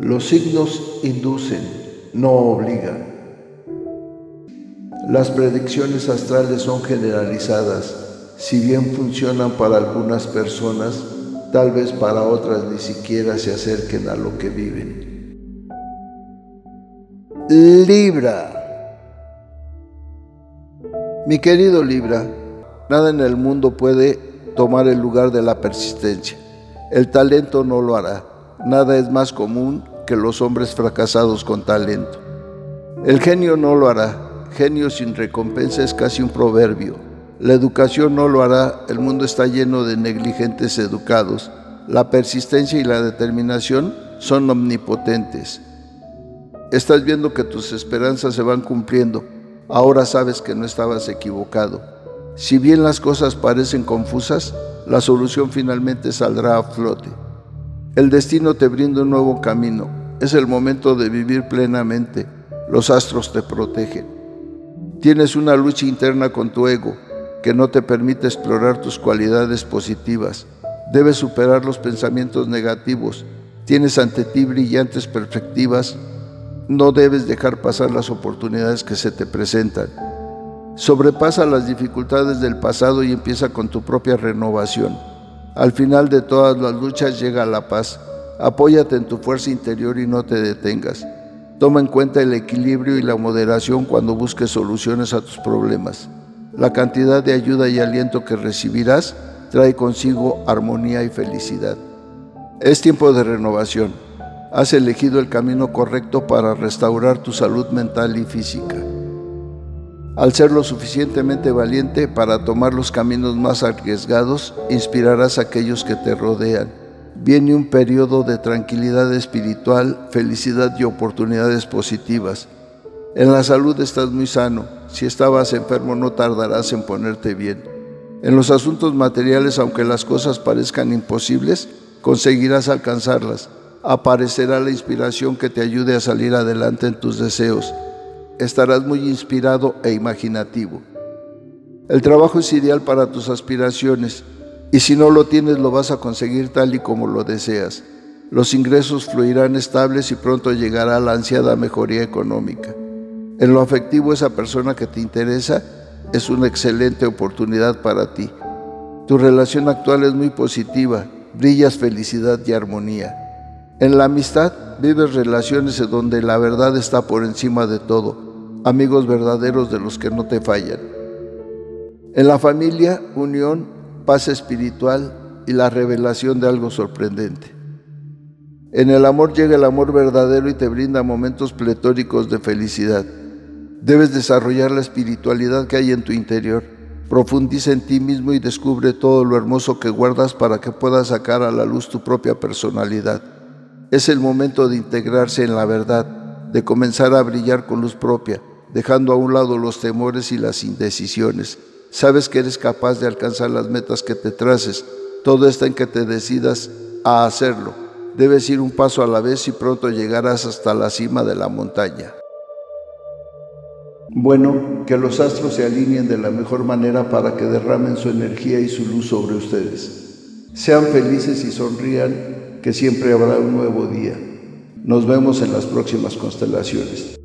Los signos inducen, no obligan. Las predicciones astrales son generalizadas. Si bien funcionan para algunas personas, tal vez para otras ni siquiera se acerquen a lo que viven. Libra. Mi querido Libra, nada en el mundo puede tomar el lugar de la persistencia. El talento no lo hará. Nada es más común que los hombres fracasados con talento. El genio no lo hará. Genio sin recompensa es casi un proverbio. La educación no lo hará. El mundo está lleno de negligentes educados. La persistencia y la determinación son omnipotentes. Estás viendo que tus esperanzas se van cumpliendo. Ahora sabes que no estabas equivocado. Si bien las cosas parecen confusas, la solución finalmente saldrá a flote. El destino te brinda un nuevo camino. Es el momento de vivir plenamente. Los astros te protegen. Tienes una lucha interna con tu ego que no te permite explorar tus cualidades positivas. Debes superar los pensamientos negativos. Tienes ante ti brillantes perspectivas. No debes dejar pasar las oportunidades que se te presentan. Sobrepasa las dificultades del pasado y empieza con tu propia renovación. Al final de todas las luchas llega la paz. Apóyate en tu fuerza interior y no te detengas. Toma en cuenta el equilibrio y la moderación cuando busques soluciones a tus problemas. La cantidad de ayuda y aliento que recibirás trae consigo armonía y felicidad. Es tiempo de renovación. Has elegido el camino correcto para restaurar tu salud mental y física. Al ser lo suficientemente valiente para tomar los caminos más arriesgados, inspirarás a aquellos que te rodean. Viene un periodo de tranquilidad espiritual, felicidad y oportunidades positivas. En la salud estás muy sano. Si estabas enfermo no tardarás en ponerte bien. En los asuntos materiales, aunque las cosas parezcan imposibles, conseguirás alcanzarlas. Aparecerá la inspiración que te ayude a salir adelante en tus deseos estarás muy inspirado e imaginativo. El trabajo es ideal para tus aspiraciones y si no lo tienes lo vas a conseguir tal y como lo deseas. Los ingresos fluirán estables y pronto llegará la ansiada mejoría económica. En lo afectivo esa persona que te interesa es una excelente oportunidad para ti. Tu relación actual es muy positiva, brillas felicidad y armonía. En la amistad vives relaciones en donde la verdad está por encima de todo amigos verdaderos de los que no te fallan. En la familia, unión, paz espiritual y la revelación de algo sorprendente. En el amor llega el amor verdadero y te brinda momentos pletóricos de felicidad. Debes desarrollar la espiritualidad que hay en tu interior. Profundiza en ti mismo y descubre todo lo hermoso que guardas para que puedas sacar a la luz tu propia personalidad. Es el momento de integrarse en la verdad, de comenzar a brillar con luz propia, dejando a un lado los temores y las indecisiones. Sabes que eres capaz de alcanzar las metas que te traces. Todo está en que te decidas a hacerlo. Debes ir un paso a la vez y pronto llegarás hasta la cima de la montaña. Bueno, que los astros se alineen de la mejor manera para que derramen su energía y su luz sobre ustedes. Sean felices y sonrían, que siempre habrá un nuevo día. Nos vemos en las próximas constelaciones.